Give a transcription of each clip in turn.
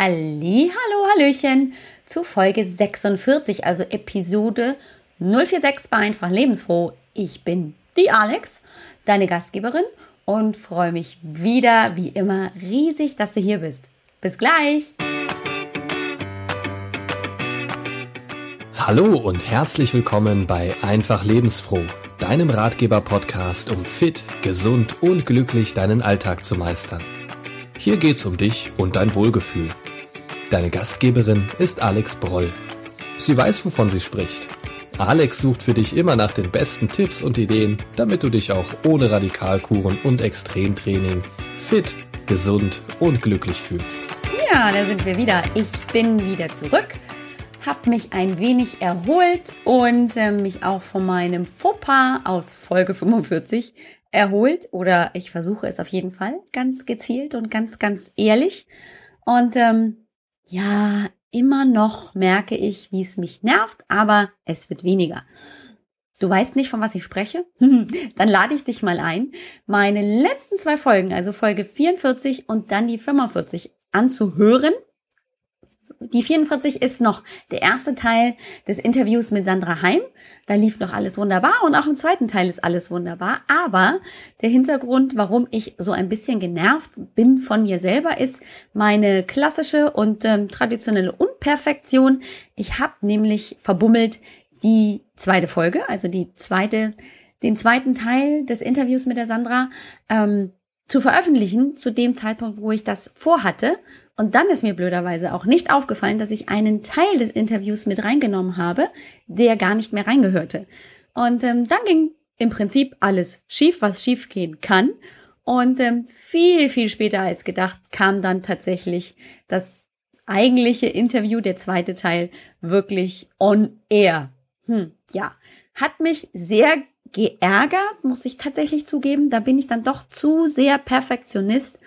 Halli, hallo, hallöchen zu Folge 46, also Episode 046 bei Einfach Lebensfroh. Ich bin die Alex, deine Gastgeberin und freue mich wieder, wie immer, riesig, dass du hier bist. Bis gleich! Hallo und herzlich willkommen bei Einfach Lebensfroh, deinem Ratgeber-Podcast, um fit, gesund und glücklich deinen Alltag zu meistern. Hier geht's um dich und dein Wohlgefühl. Deine Gastgeberin ist Alex Broll. Sie weiß, wovon sie spricht. Alex sucht für dich immer nach den besten Tipps und Ideen, damit du dich auch ohne Radikalkuren und Extremtraining fit, gesund und glücklich fühlst. Ja, da sind wir wieder. Ich bin wieder zurück, habe mich ein wenig erholt und äh, mich auch von meinem Fauxpas aus Folge 45 erholt oder ich versuche es auf jeden Fall ganz gezielt und ganz, ganz ehrlich. Und ähm, ja, immer noch merke ich, wie es mich nervt, aber es wird weniger. Du weißt nicht, von was ich spreche? dann lade ich dich mal ein, meine letzten zwei Folgen, also Folge 44 und dann die 45 anzuhören die 44 ist noch der erste Teil des Interviews mit Sandra Heim. Da lief noch alles wunderbar und auch im zweiten Teil ist alles wunderbar. Aber der Hintergrund, warum ich so ein bisschen genervt bin von mir selber, ist meine klassische und ähm, traditionelle Unperfektion. Ich habe nämlich verbummelt die zweite Folge, also die zweite, den zweiten Teil des Interviews mit der Sandra. Ähm, zu veröffentlichen zu dem Zeitpunkt, wo ich das vorhatte. Und dann ist mir blöderweise auch nicht aufgefallen, dass ich einen Teil des Interviews mit reingenommen habe, der gar nicht mehr reingehörte. Und ähm, dann ging im Prinzip alles schief, was schief gehen kann. Und ähm, viel, viel später als gedacht kam dann tatsächlich das eigentliche Interview, der zweite Teil, wirklich on air. Hm, ja, hat mich sehr geärgert, muss ich tatsächlich zugeben. Da bin ich dann doch zu sehr Perfektionist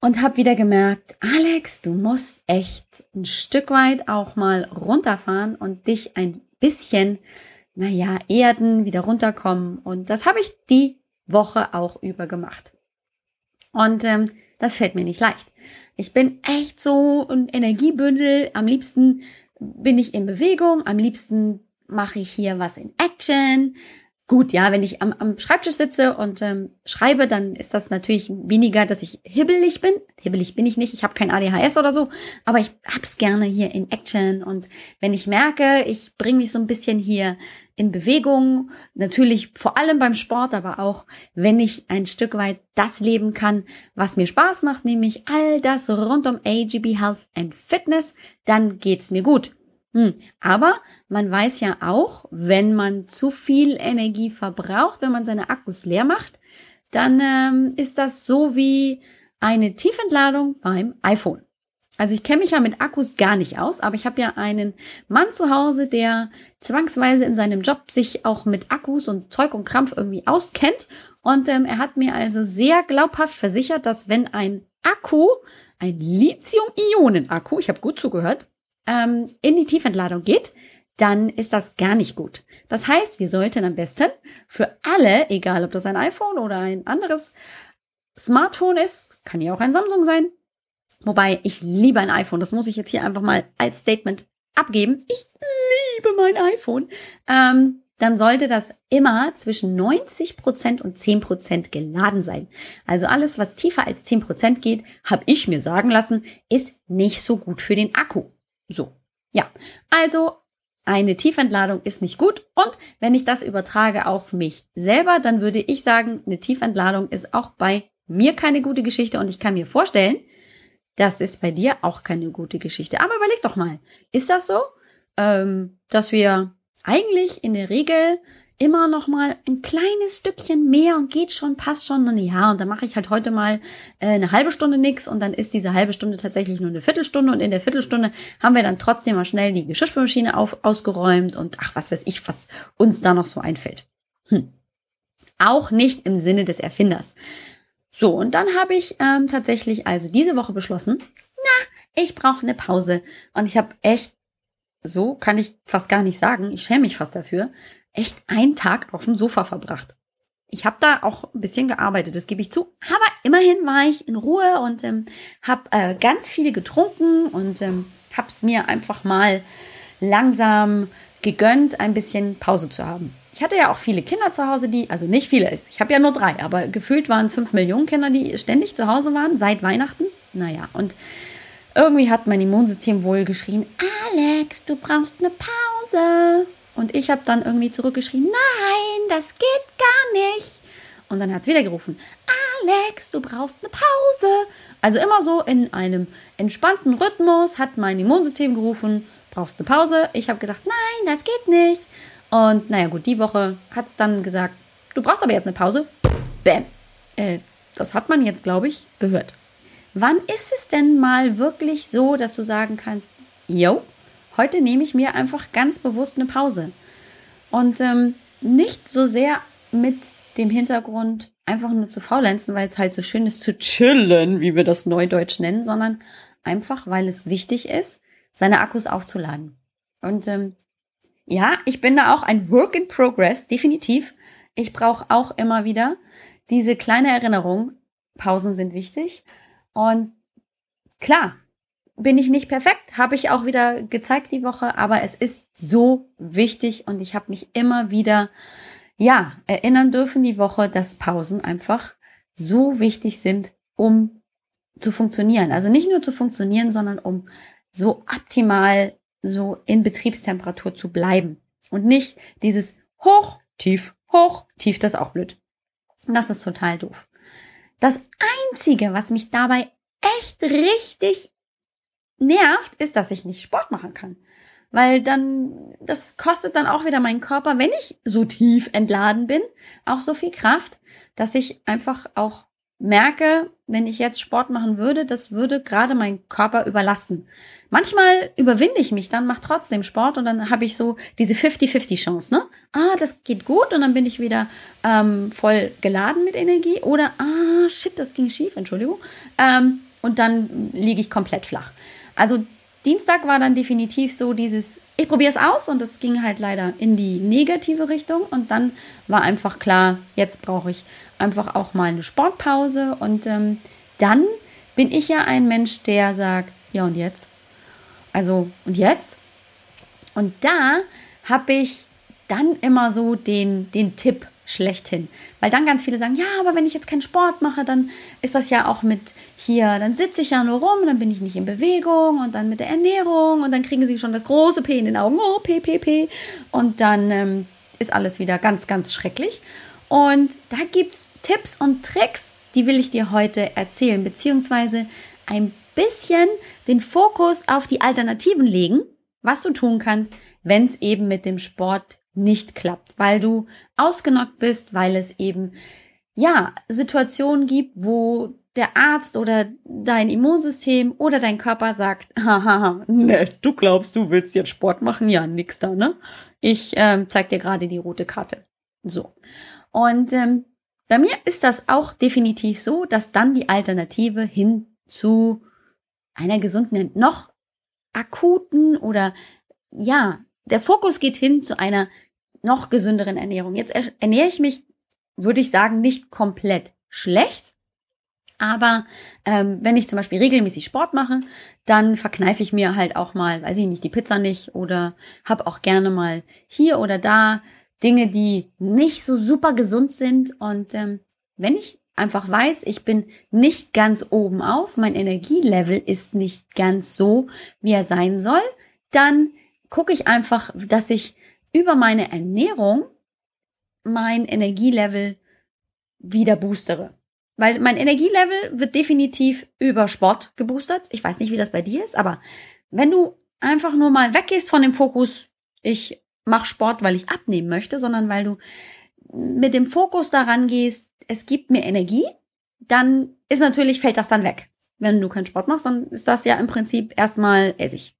und habe wieder gemerkt, Alex, du musst echt ein Stück weit auch mal runterfahren und dich ein bisschen, naja, erden, wieder runterkommen. Und das habe ich die Woche auch über gemacht. Und ähm, das fällt mir nicht leicht. Ich bin echt so ein Energiebündel. Am liebsten bin ich in Bewegung, am liebsten mache ich hier was in Action, Gut, ja, wenn ich am, am Schreibtisch sitze und ähm, schreibe, dann ist das natürlich weniger, dass ich hibbelig bin. Hibbelig bin ich nicht, ich habe kein ADHS oder so, aber ich hab's gerne hier in Action und wenn ich merke, ich bringe mich so ein bisschen hier in Bewegung, natürlich vor allem beim Sport, aber auch wenn ich ein Stück weit das leben kann, was mir Spaß macht, nämlich all das rund um AGB Health and Fitness, dann geht's mir gut. Hm. Aber man weiß ja auch, wenn man zu viel Energie verbraucht, wenn man seine Akkus leer macht, dann ähm, ist das so wie eine Tiefentladung beim iPhone. Also ich kenne mich ja mit Akkus gar nicht aus, aber ich habe ja einen Mann zu Hause, der zwangsweise in seinem Job sich auch mit Akkus und Zeug und Krampf irgendwie auskennt. Und ähm, er hat mir also sehr glaubhaft versichert, dass wenn ein Akku, ein Lithium-Ionen-Akku, ich habe gut zugehört, ähm, in die Tiefentladung geht, dann ist das gar nicht gut. Das heißt, wir sollten am besten für alle, egal ob das ein iPhone oder ein anderes Smartphone ist, kann ja auch ein Samsung sein. Wobei ich liebe ein iPhone, das muss ich jetzt hier einfach mal als Statement abgeben. Ich liebe mein iPhone. Ähm, dann sollte das immer zwischen 90% und 10% geladen sein. Also alles, was tiefer als 10% geht, habe ich mir sagen lassen, ist nicht so gut für den Akku. So, ja. Also eine Tiefentladung ist nicht gut. Und wenn ich das übertrage auf mich selber, dann würde ich sagen, eine Tiefentladung ist auch bei mir keine gute Geschichte. Und ich kann mir vorstellen, das ist bei dir auch keine gute Geschichte. Aber überleg doch mal, ist das so, ähm, dass wir eigentlich in der Regel immer noch mal ein kleines Stückchen mehr und geht schon, passt schon. Und ja, und dann mache ich halt heute mal äh, eine halbe Stunde nix und dann ist diese halbe Stunde tatsächlich nur eine Viertelstunde und in der Viertelstunde haben wir dann trotzdem mal schnell die Geschirrspülmaschine auf, ausgeräumt und ach, was weiß ich, was uns da noch so einfällt. Hm. Auch nicht im Sinne des Erfinders. So, und dann habe ich ähm, tatsächlich also diese Woche beschlossen, na, ich brauche eine Pause. Und ich habe echt, so kann ich fast gar nicht sagen, ich schäme mich fast dafür, echt einen Tag auf dem Sofa verbracht. ich habe da auch ein bisschen gearbeitet, das gebe ich zu. Aber immerhin war ich in Ruhe und ähm, habe äh, ganz viel getrunken und ähm, habe es mir einfach mal langsam gegönnt, ein bisschen Pause zu haben. Ich hatte ja auch viele Kinder zu Hause, die, also nicht viele, ich habe ja nur drei, aber gefühlt waren es fünf Millionen Kinder, die ständig zu Hause waren, seit Weihnachten. Naja, und irgendwie hat mein Immunsystem wohl geschrien, Alex, du brauchst eine Pause. Und ich habe dann irgendwie zurückgeschrien, nein, das geht gar nicht. Und dann hat es wieder gerufen, Alex, du brauchst eine Pause. Also immer so in einem entspannten Rhythmus hat mein Immunsystem gerufen, brauchst eine Pause. Ich habe gesagt, nein, das geht nicht. Und naja gut, die Woche hat es dann gesagt, du brauchst aber jetzt eine Pause. Bäm. Äh, das hat man jetzt, glaube ich, gehört. Wann ist es denn mal wirklich so, dass du sagen kannst, yo, heute nehme ich mir einfach ganz bewusst eine Pause. Und ähm, nicht so sehr mit dem Hintergrund, einfach nur zu faulenzen, weil es halt so schön ist zu chillen, wie wir das neudeutsch nennen, sondern einfach, weil es wichtig ist, seine Akkus aufzuladen. Und ähm, ja, ich bin da auch ein Work in Progress, definitiv. Ich brauche auch immer wieder diese kleine Erinnerung. Pausen sind wichtig. Und klar, bin ich nicht perfekt, habe ich auch wieder gezeigt die Woche, aber es ist so wichtig und ich habe mich immer wieder, ja, erinnern dürfen die Woche, dass Pausen einfach so wichtig sind, um zu funktionieren. Also nicht nur zu funktionieren, sondern um so optimal so in Betriebstemperatur zu bleiben und nicht dieses hoch, tief, hoch, tief, das ist auch blöd. Das ist total doof. Das einzige, was mich dabei echt richtig nervt, ist, dass ich nicht Sport machen kann. Weil dann, das kostet dann auch wieder meinen Körper, wenn ich so tief entladen bin, auch so viel Kraft, dass ich einfach auch merke, wenn ich jetzt Sport machen würde, das würde gerade meinen Körper überlasten. Manchmal überwinde ich mich dann, mache trotzdem Sport und dann habe ich so diese 50-50 Chance, ne? Ah, das geht gut und dann bin ich wieder ähm, voll geladen mit Energie oder ah, shit, das ging schief, Entschuldigung. Ähm, und dann liege ich komplett flach. Also Dienstag war dann definitiv so dieses, ich probiere es aus und das ging halt leider in die negative Richtung und dann war einfach klar, jetzt brauche ich einfach auch mal eine Sportpause und ähm, dann bin ich ja ein Mensch, der sagt, ja und jetzt? Also und jetzt? Und da habe ich dann immer so den, den Tipp schlechthin. Weil dann ganz viele sagen, ja, aber wenn ich jetzt keinen Sport mache, dann ist das ja auch mit hier, dann sitze ich ja nur rum, dann bin ich nicht in Bewegung und dann mit der Ernährung und dann kriegen sie schon das große P in den Augen, oh, P, P, P. Und dann ähm, ist alles wieder ganz, ganz schrecklich. Und da gibt es Tipps und Tricks, die will ich dir heute erzählen, beziehungsweise ein bisschen den Fokus auf die Alternativen legen, was du tun kannst, wenn es eben mit dem Sport nicht klappt, weil du ausgenockt bist, weil es eben ja Situationen gibt, wo der Arzt oder dein Immunsystem oder dein Körper sagt, haha, ne, du glaubst, du willst jetzt Sport machen? Ja, nix da, ne? Ich ähm, zeig dir gerade die rote Karte. So. Und ähm, bei mir ist das auch definitiv so, dass dann die Alternative hin zu einer gesunden, noch akuten oder ja, der Fokus geht hin zu einer noch gesünderen Ernährung. Jetzt ernähre ich mich, würde ich sagen, nicht komplett schlecht. Aber ähm, wenn ich zum Beispiel regelmäßig Sport mache, dann verkneife ich mir halt auch mal, weiß ich nicht, die Pizza nicht oder habe auch gerne mal hier oder da Dinge, die nicht so super gesund sind. Und ähm, wenn ich einfach weiß, ich bin nicht ganz oben auf, mein Energielevel ist nicht ganz so, wie er sein soll, dann gucke ich einfach, dass ich über meine Ernährung mein Energielevel wieder boostere. Weil mein Energielevel wird definitiv über Sport geboostert. Ich weiß nicht, wie das bei dir ist, aber wenn du einfach nur mal weggehst von dem Fokus, ich mache Sport, weil ich abnehmen möchte, sondern weil du mit dem Fokus daran gehst, es gibt mir Energie, dann ist natürlich, fällt das dann weg. Wenn du keinen Sport machst, dann ist das ja im Prinzip erstmal Essig.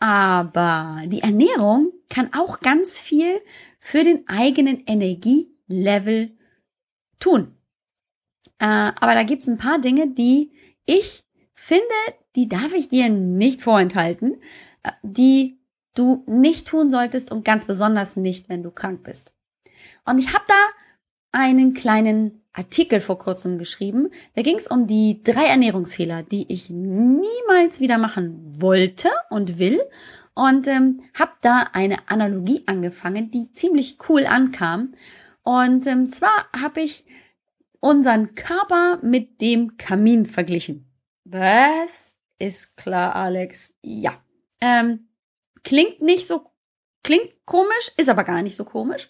Aber die Ernährung kann auch ganz viel für den eigenen Energielevel tun. Äh, aber da gibt's ein paar Dinge, die ich finde, die darf ich dir nicht vorenthalten, äh, die du nicht tun solltest und ganz besonders nicht, wenn du krank bist. Und ich habe da einen kleinen Artikel vor kurzem geschrieben. Da ging es um die drei Ernährungsfehler, die ich niemals wieder machen wollte und will. Und ähm, habe da eine Analogie angefangen, die ziemlich cool ankam. Und ähm, zwar habe ich unseren Körper mit dem Kamin verglichen. Was? Ist klar, Alex. Ja. Ähm, klingt nicht so, klingt komisch, ist aber gar nicht so komisch.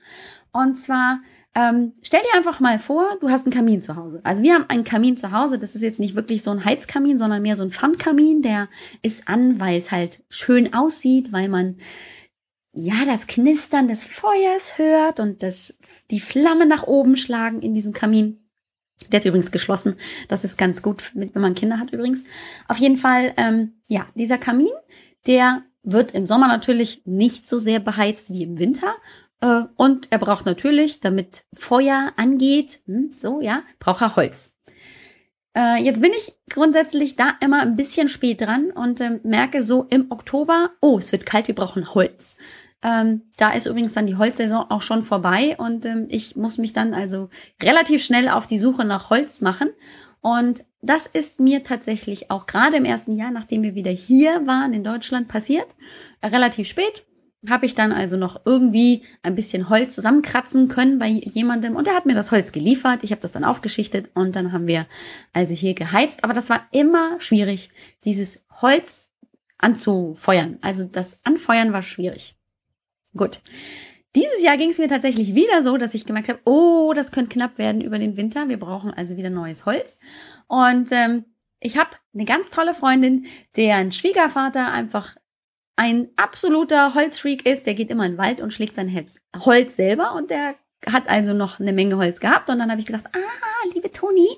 Und zwar ähm, stell dir einfach mal vor, du hast einen Kamin zu Hause. Also wir haben einen Kamin zu Hause. Das ist jetzt nicht wirklich so ein Heizkamin, sondern mehr so ein Pfandkamin. Der ist an, weil es halt schön aussieht, weil man ja das Knistern des Feuers hört und das, die Flammen nach oben schlagen in diesem Kamin. Der ist übrigens geschlossen. Das ist ganz gut, wenn man Kinder hat übrigens. Auf jeden Fall, ähm, ja, dieser Kamin, der wird im Sommer natürlich nicht so sehr beheizt wie im Winter. Äh, und er braucht natürlich, damit Feuer angeht, hm, so ja, braucht er Holz. Äh, jetzt bin ich grundsätzlich da immer ein bisschen spät dran und äh, merke so im Oktober, oh, es wird kalt, wir brauchen Holz. Ähm, da ist übrigens dann die Holzsaison auch schon vorbei und ähm, ich muss mich dann also relativ schnell auf die Suche nach Holz machen. Und das ist mir tatsächlich auch gerade im ersten Jahr, nachdem wir wieder hier waren in Deutschland, passiert. Relativ spät habe ich dann also noch irgendwie ein bisschen Holz zusammenkratzen können bei jemandem und er hat mir das Holz geliefert. Ich habe das dann aufgeschichtet und dann haben wir also hier geheizt. Aber das war immer schwierig, dieses Holz anzufeuern. Also das Anfeuern war schwierig. Gut. Dieses Jahr ging es mir tatsächlich wieder so, dass ich gemerkt habe, oh, das könnte knapp werden über den Winter. Wir brauchen also wieder neues Holz. Und ähm, ich habe eine ganz tolle Freundin, deren Schwiegervater einfach ein absoluter Holzfreak ist. Der geht immer in den Wald und schlägt sein Holz selber und der hat also noch eine Menge Holz gehabt und dann habe ich gesagt, ah, liebe Toni,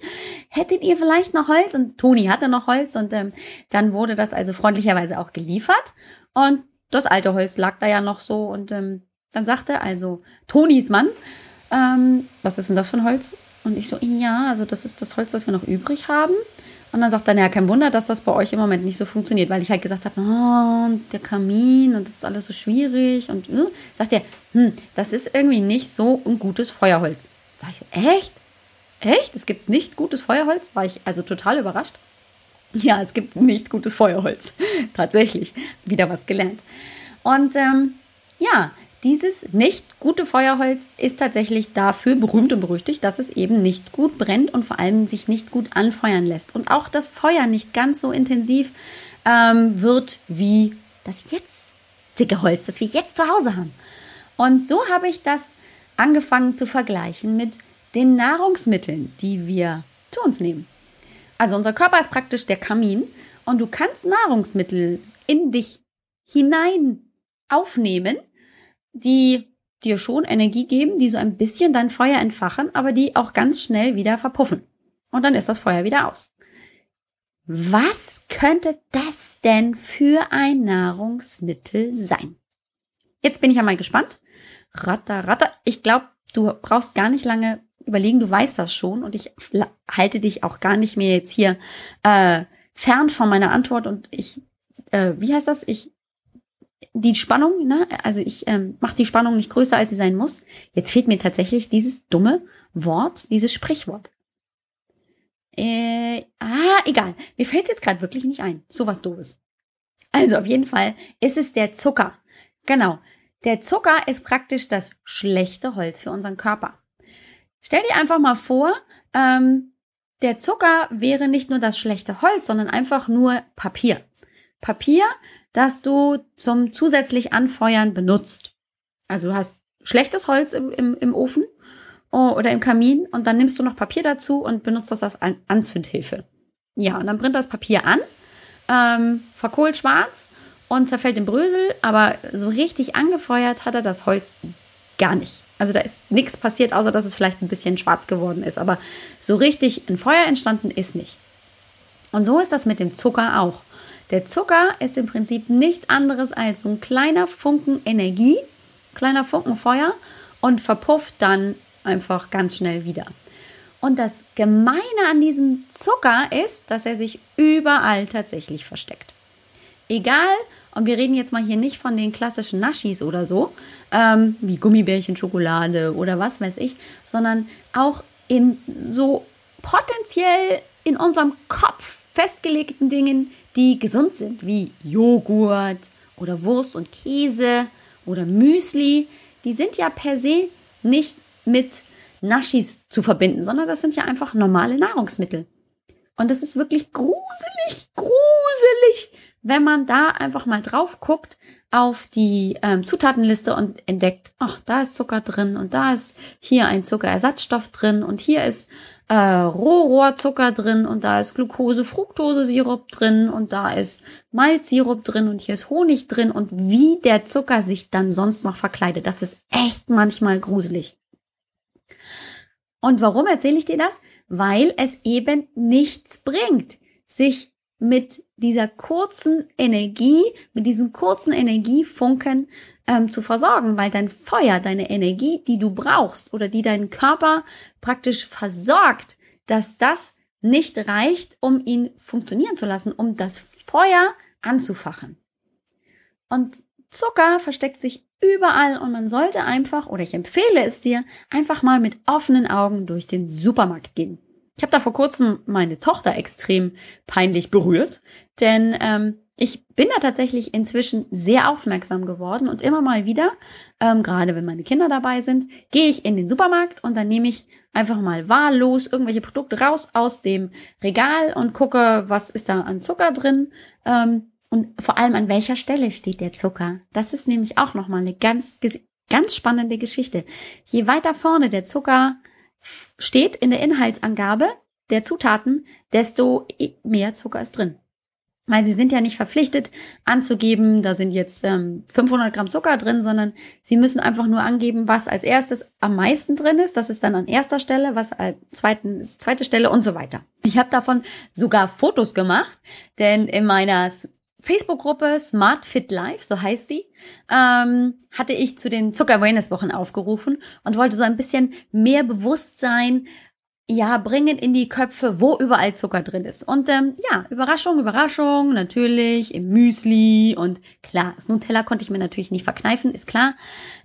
hättet ihr vielleicht noch Holz? Und Toni hatte noch Holz und ähm, dann wurde das also freundlicherweise auch geliefert und das alte Holz lag da ja noch so und ähm, dann sagte also Tonis Mann, ähm, was ist denn das für ein Holz? Und ich so, ja, also das ist das Holz, das wir noch übrig haben. Und dann sagt er, ja, kein Wunder, dass das bei euch im Moment nicht so funktioniert, weil ich halt gesagt habe, oh, der Kamin und das ist alles so schwierig. Und äh, sagt er, hm, das ist irgendwie nicht so ein gutes Feuerholz. Sag ich echt? Echt? Es gibt nicht gutes Feuerholz? War ich also total überrascht. Ja, es gibt nicht gutes Feuerholz. Tatsächlich. Wieder was gelernt. Und ähm, ja, dieses nicht gute Feuerholz ist tatsächlich dafür berühmt und berüchtigt, dass es eben nicht gut brennt und vor allem sich nicht gut anfeuern lässt. Und auch das Feuer nicht ganz so intensiv ähm, wird wie das jetzige Holz, das wir jetzt zu Hause haben. Und so habe ich das angefangen zu vergleichen mit den Nahrungsmitteln, die wir zu uns nehmen. Also unser Körper ist praktisch der Kamin und du kannst Nahrungsmittel in dich hinein aufnehmen, die dir schon Energie geben, die so ein bisschen dein Feuer entfachen, aber die auch ganz schnell wieder verpuffen. Und dann ist das Feuer wieder aus. Was könnte das denn für ein Nahrungsmittel sein? Jetzt bin ich ja mal gespannt. Ratter, ratter. Ich glaube, du brauchst gar nicht lange überlegen, du weißt das schon und ich halte dich auch gar nicht mehr jetzt hier äh, fern von meiner Antwort und ich, äh, wie heißt das? Ich die Spannung, ne? also ich ähm, mache die Spannung nicht größer, als sie sein muss. Jetzt fehlt mir tatsächlich dieses dumme Wort, dieses Sprichwort. Äh, ah, egal. Mir fällt jetzt gerade wirklich nicht ein. So was doofes. Also auf jeden Fall ist es der Zucker. Genau. Der Zucker ist praktisch das schlechte Holz für unseren Körper. Stell dir einfach mal vor, ähm, der Zucker wäre nicht nur das schlechte Holz, sondern einfach nur Papier. Papier, das du zum zusätzlich Anfeuern benutzt. Also du hast schlechtes Holz im, im, im Ofen oh, oder im Kamin und dann nimmst du noch Papier dazu und benutzt das als Anzündhilfe. Ja, und dann brennt das Papier an, ähm, verkohlt schwarz und zerfällt in Brösel, aber so richtig angefeuert hat er das Holz gar nicht. Also da ist nichts passiert, außer dass es vielleicht ein bisschen schwarz geworden ist, aber so richtig ein Feuer entstanden ist nicht. Und so ist das mit dem Zucker auch. Der Zucker ist im Prinzip nichts anderes als so ein kleiner Funken Energie, kleiner Funken Feuer und verpufft dann einfach ganz schnell wieder. Und das Gemeine an diesem Zucker ist, dass er sich überall tatsächlich versteckt. Egal, und wir reden jetzt mal hier nicht von den klassischen Naschis oder so, ähm, wie Gummibärchen, Schokolade oder was weiß ich, sondern auch in so potenziell in unserem Kopf festgelegten Dingen, die gesund sind, wie Joghurt oder Wurst und Käse oder Müsli. Die sind ja per se nicht mit Naschis zu verbinden, sondern das sind ja einfach normale Nahrungsmittel. Und das ist wirklich gruselig, gruselig, wenn man da einfach mal drauf guckt auf die ähm, Zutatenliste und entdeckt, ach, da ist Zucker drin und da ist hier ein Zuckerersatzstoff drin und hier ist äh, Rohrohrzucker drin und da ist Glucose, Fructose-Sirup drin und da ist Malzsirup drin und hier ist Honig drin und wie der Zucker sich dann sonst noch verkleidet. Das ist echt manchmal gruselig. Und warum erzähle ich dir das? Weil es eben nichts bringt, sich mit dieser kurzen Energie, mit diesem kurzen Energiefunken ähm, zu versorgen, weil dein Feuer, deine Energie, die du brauchst oder die deinen Körper praktisch versorgt, dass das nicht reicht, um ihn funktionieren zu lassen, um das Feuer anzufachen. Und Zucker versteckt sich überall und man sollte einfach, oder ich empfehle es dir, einfach mal mit offenen Augen durch den Supermarkt gehen. Ich habe da vor kurzem meine Tochter extrem peinlich berührt, denn ähm, ich bin da tatsächlich inzwischen sehr aufmerksam geworden und immer mal wieder, ähm, gerade wenn meine Kinder dabei sind, gehe ich in den Supermarkt und dann nehme ich einfach mal wahllos irgendwelche Produkte raus aus dem Regal und gucke, was ist da an Zucker drin. Ähm, und vor allem an welcher Stelle steht der Zucker? Das ist nämlich auch nochmal eine ganz, ganz spannende Geschichte. Je weiter vorne der Zucker steht in der Inhaltsangabe der Zutaten, desto mehr Zucker ist drin. Weil sie sind ja nicht verpflichtet anzugeben, da sind jetzt ähm, 500 Gramm Zucker drin, sondern sie müssen einfach nur angeben, was als erstes am meisten drin ist. Das ist dann an erster Stelle, was als zweiten, zweite Stelle und so weiter. Ich habe davon sogar Fotos gemacht, denn in meiner Facebook-Gruppe Smart Fit Life, so heißt die, ähm, hatte ich zu den Zucker Awareness Wochen aufgerufen und wollte so ein bisschen mehr Bewusstsein ja, bringen in die Köpfe, wo überall Zucker drin ist. Und ähm, ja, Überraschung, Überraschung, natürlich im Müsli und klar, das Nutella konnte ich mir natürlich nicht verkneifen, ist klar.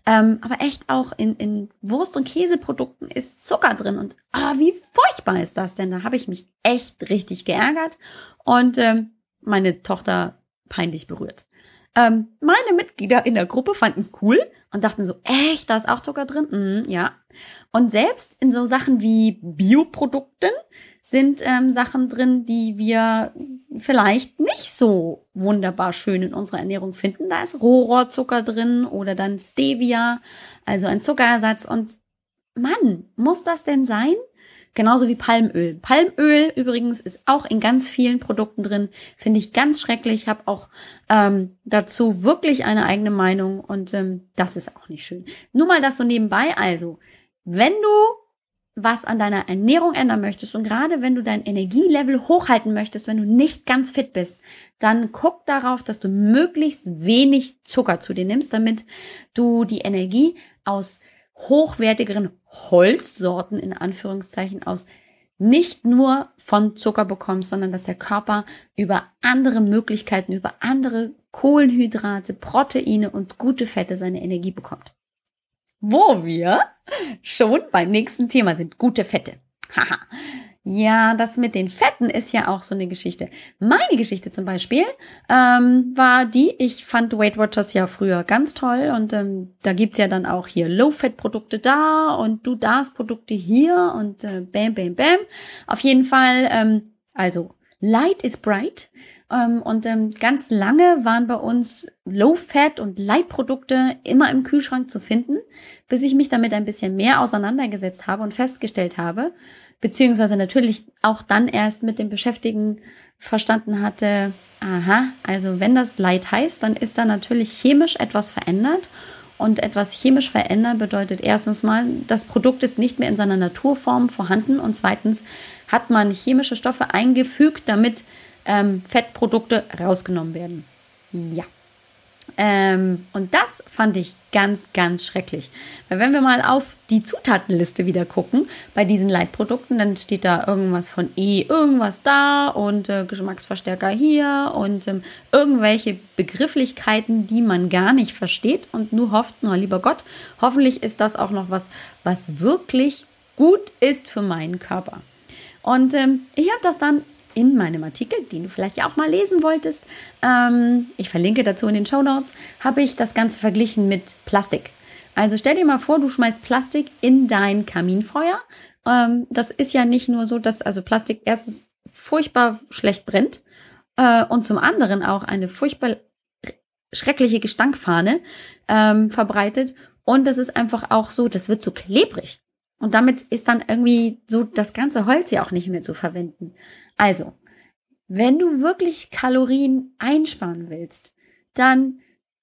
Ähm, aber echt auch in, in Wurst- und Käseprodukten ist Zucker drin. Und ah, wie furchtbar ist das denn? Da habe ich mich echt richtig geärgert. Und ähm, meine Tochter peinlich berührt. Ähm, meine Mitglieder in der Gruppe fanden es cool und dachten so, echt, da ist auch Zucker drin? Mhm, ja. Und selbst in so Sachen wie Bioprodukten sind ähm, Sachen drin, die wir vielleicht nicht so wunderbar schön in unserer Ernährung finden. Da ist Rohrzucker drin oder dann Stevia, also ein Zuckerersatz. Und Mann, muss das denn sein? Genauso wie Palmöl. Palmöl übrigens ist auch in ganz vielen Produkten drin. Finde ich ganz schrecklich. Ich habe auch ähm, dazu wirklich eine eigene Meinung und ähm, das ist auch nicht schön. Nur mal das so nebenbei. Also, wenn du was an deiner Ernährung ändern möchtest und gerade wenn du dein Energielevel hochhalten möchtest, wenn du nicht ganz fit bist, dann guck darauf, dass du möglichst wenig Zucker zu dir nimmst, damit du die Energie aus hochwertigeren Holzsorten in Anführungszeichen aus nicht nur von Zucker bekommst, sondern dass der Körper über andere Möglichkeiten, über andere Kohlenhydrate, Proteine und gute Fette seine Energie bekommt. Wo wir schon beim nächsten Thema sind, gute Fette. Haha. Ja, das mit den Fetten ist ja auch so eine Geschichte. Meine Geschichte zum Beispiel ähm, war die, ich fand Weight Watchers ja früher ganz toll und ähm, da gibt's ja dann auch hier Low-Fat-Produkte da und du das Produkte hier und äh, bam, bam, bam. Auf jeden Fall, ähm, also Light is Bright. Ähm, und ähm, ganz lange waren bei uns Low-Fat und Light-Produkte immer im Kühlschrank zu finden, bis ich mich damit ein bisschen mehr auseinandergesetzt habe und festgestellt habe, beziehungsweise natürlich auch dann erst mit dem Beschäftigen verstanden hatte, aha, also wenn das Light heißt, dann ist da natürlich chemisch etwas verändert. Und etwas chemisch verändern bedeutet erstens mal, das Produkt ist nicht mehr in seiner Naturform vorhanden und zweitens hat man chemische Stoffe eingefügt, damit ähm, Fettprodukte rausgenommen werden. Ja. Ähm, und das fand ich ganz, ganz schrecklich. Weil wenn wir mal auf die Zutatenliste wieder gucken, bei diesen Leitprodukten, dann steht da irgendwas von E, irgendwas da und äh, Geschmacksverstärker hier und ähm, irgendwelche Begrifflichkeiten, die man gar nicht versteht und nur hofft, nur lieber Gott, hoffentlich ist das auch noch was, was wirklich gut ist für meinen Körper. Und ähm, ich habe das dann in meinem Artikel, den du vielleicht ja auch mal lesen wolltest, ähm, ich verlinke dazu in den Show Notes, habe ich das Ganze verglichen mit Plastik. Also stell dir mal vor, du schmeißt Plastik in dein Kaminfeuer. Ähm, das ist ja nicht nur so, dass also Plastik erstens furchtbar schlecht brennt äh, und zum anderen auch eine furchtbar schreckliche Gestankfahne ähm, verbreitet. Und das ist einfach auch so, das wird so klebrig. Und damit ist dann irgendwie so das ganze Holz ja auch nicht mehr zu verwenden. Also, wenn du wirklich Kalorien einsparen willst, dann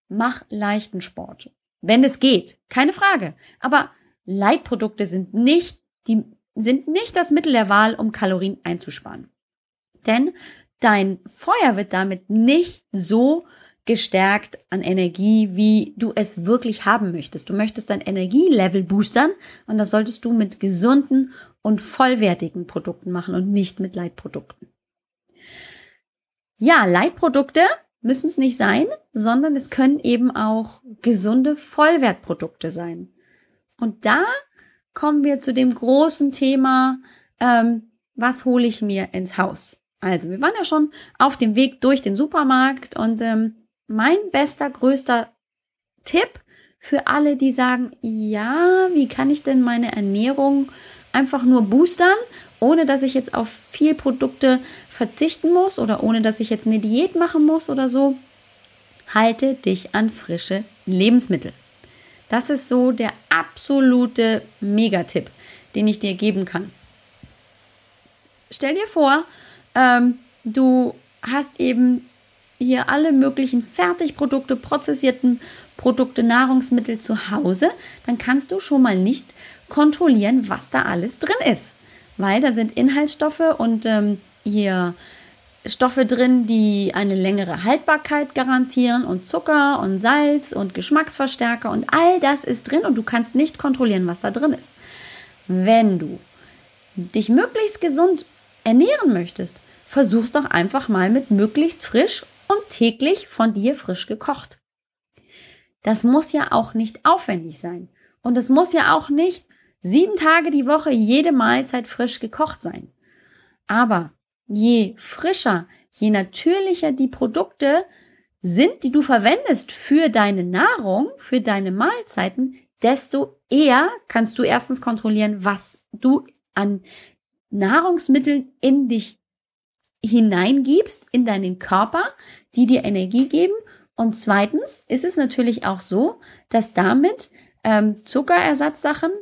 mach leichten Sport. Wenn es geht, keine Frage. Aber Leitprodukte sind nicht die, sind nicht das Mittel der Wahl, um Kalorien einzusparen. Denn dein Feuer wird damit nicht so gestärkt an Energie, wie du es wirklich haben möchtest. Du möchtest dein Energielevel boostern und das solltest du mit gesunden und vollwertigen Produkten machen und nicht mit Leitprodukten. Ja, Leitprodukte müssen es nicht sein, sondern es können eben auch gesunde Vollwertprodukte sein. Und da kommen wir zu dem großen Thema, ähm, was hole ich mir ins Haus? Also, wir waren ja schon auf dem Weg durch den Supermarkt und ähm, mein bester, größter Tipp für alle, die sagen, ja, wie kann ich denn meine Ernährung einfach nur boostern, ohne dass ich jetzt auf viel Produkte verzichten muss oder ohne dass ich jetzt eine Diät machen muss oder so? Halte dich an frische Lebensmittel. Das ist so der absolute Megatipp, den ich dir geben kann. Stell dir vor, ähm, du hast eben hier alle möglichen Fertigprodukte, prozessierten Produkte, Nahrungsmittel zu Hause, dann kannst du schon mal nicht kontrollieren, was da alles drin ist. Weil da sind Inhaltsstoffe und ähm, hier Stoffe drin, die eine längere Haltbarkeit garantieren und Zucker und Salz und Geschmacksverstärker und all das ist drin und du kannst nicht kontrollieren, was da drin ist. Wenn du dich möglichst gesund ernähren möchtest, versuch's doch einfach mal mit möglichst frisch und täglich von dir frisch gekocht. Das muss ja auch nicht aufwendig sein. Und es muss ja auch nicht sieben Tage die Woche jede Mahlzeit frisch gekocht sein. Aber je frischer, je natürlicher die Produkte sind, die du verwendest für deine Nahrung, für deine Mahlzeiten, desto eher kannst du erstens kontrollieren, was du an Nahrungsmitteln in dich hineingibst, in deinen Körper, die dir Energie geben. Und zweitens ist es natürlich auch so, dass damit ähm, Zuckerersatzsachen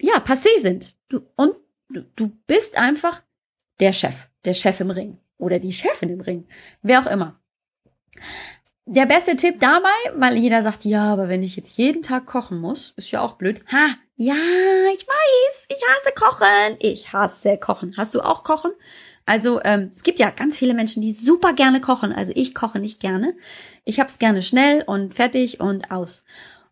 ja passé sind. Du, und du, du bist einfach der Chef, der Chef im Ring oder die Chefin im Ring, wer auch immer. Der beste Tipp dabei, weil jeder sagt, ja, aber wenn ich jetzt jeden Tag kochen muss, ist ja auch blöd. Ha, ja, ich weiß, ich hasse Kochen. Ich hasse Kochen. Hast du auch Kochen? Also ähm, es gibt ja ganz viele Menschen, die super gerne kochen. Also ich koche nicht gerne. Ich hab's gerne schnell und fertig und aus.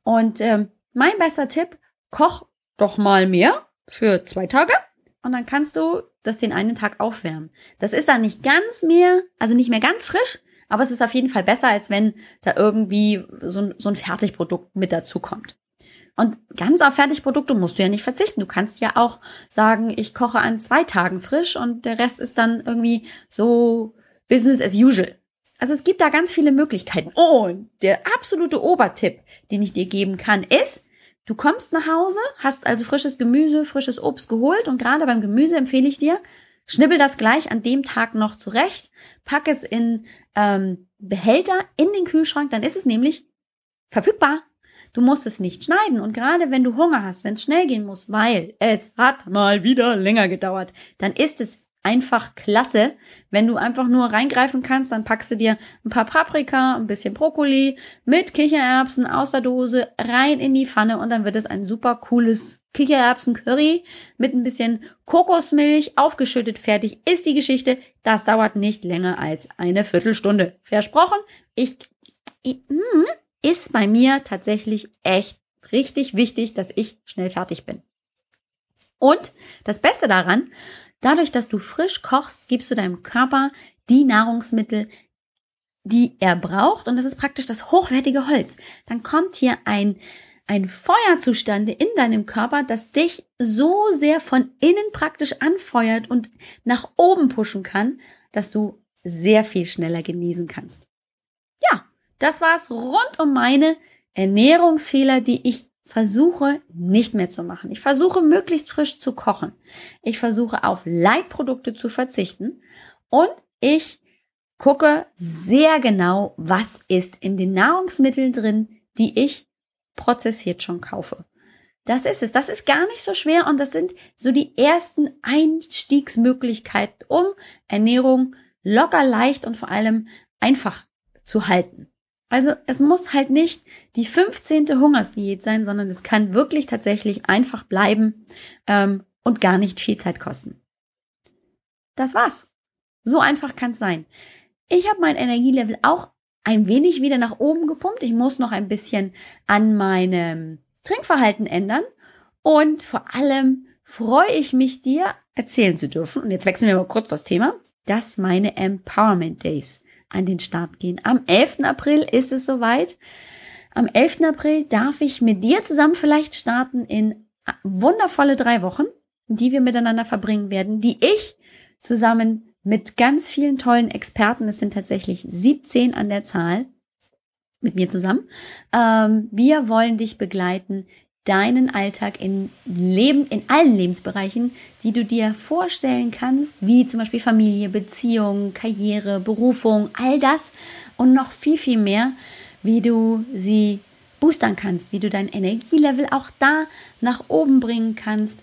Und ähm, mein bester Tipp, koch doch mal mehr für zwei Tage und dann kannst du das den einen Tag aufwärmen. Das ist dann nicht ganz mehr, also nicht mehr ganz frisch, aber es ist auf jeden Fall besser, als wenn da irgendwie so ein, so ein Fertigprodukt mit dazu kommt. Und ganz auf Fertigprodukte musst du ja nicht verzichten. Du kannst ja auch sagen, ich koche an zwei Tagen frisch und der Rest ist dann irgendwie so Business as usual. Also es gibt da ganz viele Möglichkeiten. Und der absolute Obertipp, den ich dir geben kann, ist, du kommst nach Hause, hast also frisches Gemüse, frisches Obst geholt und gerade beim Gemüse empfehle ich dir, schnibbel das gleich an dem Tag noch zurecht, pack es in ähm, Behälter in den Kühlschrank, dann ist es nämlich verfügbar Du musst es nicht schneiden. Und gerade wenn du Hunger hast, wenn es schnell gehen muss, weil es hat mal wieder länger gedauert, dann ist es einfach klasse. Wenn du einfach nur reingreifen kannst, dann packst du dir ein paar Paprika, ein bisschen Brokkoli mit Kichererbsen aus der Dose rein in die Pfanne und dann wird es ein super cooles Kichererbsen-Curry mit ein bisschen Kokosmilch aufgeschüttet. Fertig ist die Geschichte. Das dauert nicht länger als eine Viertelstunde. Versprochen. Ich hm, ist bei mir tatsächlich echt richtig wichtig, dass ich schnell fertig bin. Und das Beste daran, dadurch, dass du frisch kochst, gibst du deinem Körper die Nahrungsmittel, die er braucht. Und das ist praktisch das hochwertige Holz. Dann kommt hier ein, ein Feuer zustande in deinem Körper, das dich so sehr von innen praktisch anfeuert und nach oben pushen kann, dass du sehr viel schneller genießen kannst. Ja, das war's rund um meine Ernährungsfehler, die ich versuche nicht mehr zu machen. Ich versuche möglichst frisch zu kochen. Ich versuche auf Leitprodukte zu verzichten und ich gucke sehr genau, was ist in den Nahrungsmitteln drin, die ich prozessiert schon kaufe. Das ist es. Das ist gar nicht so schwer und das sind so die ersten Einstiegsmöglichkeiten, um Ernährung locker, leicht und vor allem einfach zu halten. Also es muss halt nicht die 15. Hungersdiät sein, sondern es kann wirklich tatsächlich einfach bleiben ähm, und gar nicht viel Zeit kosten. Das war's. So einfach kann's sein. Ich habe mein Energielevel auch ein wenig wieder nach oben gepumpt. Ich muss noch ein bisschen an meinem Trinkverhalten ändern. Und vor allem freue ich mich, dir erzählen zu dürfen. Und jetzt wechseln wir mal kurz das Thema, dass meine Empowerment Days an den Start gehen. Am 11. April ist es soweit. Am 11. April darf ich mit dir zusammen vielleicht starten in wundervolle drei Wochen, die wir miteinander verbringen werden, die ich zusammen mit ganz vielen tollen Experten, es sind tatsächlich 17 an der Zahl, mit mir zusammen. Ähm, wir wollen dich begleiten deinen Alltag in Leben, in allen Lebensbereichen, die du dir vorstellen kannst, wie zum Beispiel Familie, Beziehung, Karriere, Berufung, all das und noch viel, viel mehr, wie du sie boostern kannst, wie du dein Energielevel auch da nach oben bringen kannst,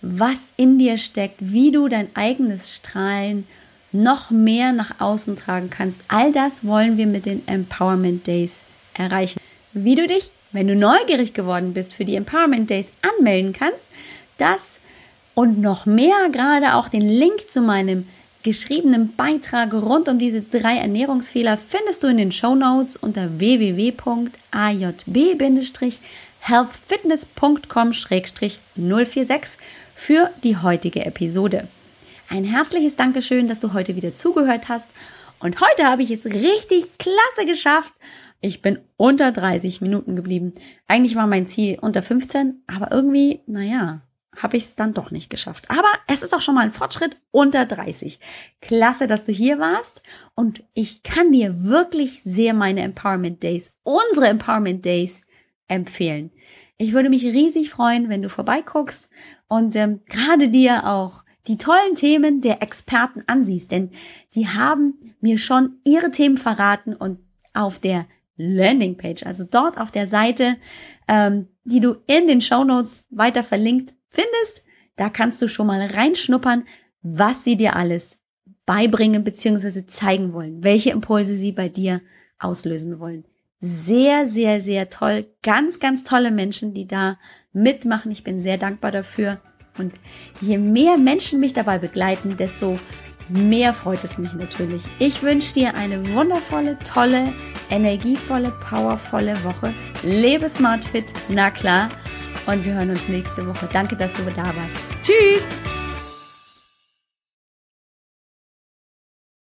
was in dir steckt, wie du dein eigenes Strahlen noch mehr nach außen tragen kannst. All das wollen wir mit den Empowerment Days erreichen. Wie du dich wenn du neugierig geworden bist für die Empowerment Days, anmelden kannst. Das und noch mehr, gerade auch den Link zu meinem geschriebenen Beitrag rund um diese drei Ernährungsfehler findest du in den Show Notes unter www.ajb-healthfitness.com-046 für die heutige Episode. Ein herzliches Dankeschön, dass du heute wieder zugehört hast. Und heute habe ich es richtig klasse geschafft ich bin unter 30 Minuten geblieben. Eigentlich war mein Ziel unter 15, aber irgendwie, naja, habe ich es dann doch nicht geschafft. Aber es ist doch schon mal ein Fortschritt unter 30. Klasse, dass du hier warst. Und ich kann dir wirklich sehr meine Empowerment Days, unsere Empowerment Days empfehlen. Ich würde mich riesig freuen, wenn du vorbeiguckst und ähm, gerade dir auch die tollen Themen der Experten ansiehst, denn die haben mir schon ihre Themen verraten und auf der Landingpage, also dort auf der Seite, ähm, die du in den Show Notes weiter verlinkt findest. Da kannst du schon mal reinschnuppern, was sie dir alles beibringen bzw. zeigen wollen, welche Impulse sie bei dir auslösen wollen. Sehr, sehr, sehr toll. Ganz, ganz tolle Menschen, die da mitmachen. Ich bin sehr dankbar dafür. Und je mehr Menschen mich dabei begleiten, desto mehr freut es mich natürlich. Ich wünsche dir eine wundervolle, tolle, energievolle, powervolle Woche. Lebe smart fit, na klar. Und wir hören uns nächste Woche. Danke, dass du da warst. Tschüss!